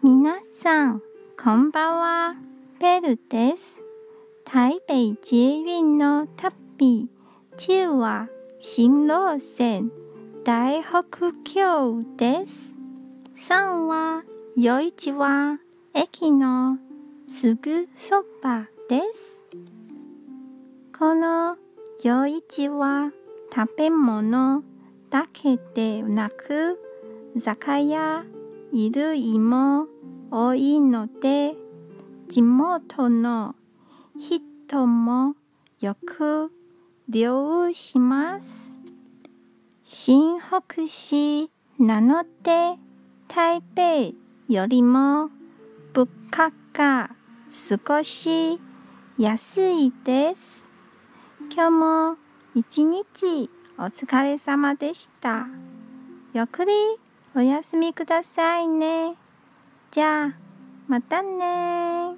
皆さん、こんばんは。ベルです。台北捷運の旅、中は新路線大北橋です。3は、夜市は駅のすぐそばです。この夜市は食べ物だけでなく、酒屋、いる芋多いので、地元の人もよく漁します。新北市なので、台北よりも物価が少し安いです。今日も一日お疲れ様でした。ゆっくりお休みくださいね。じゃあ、またね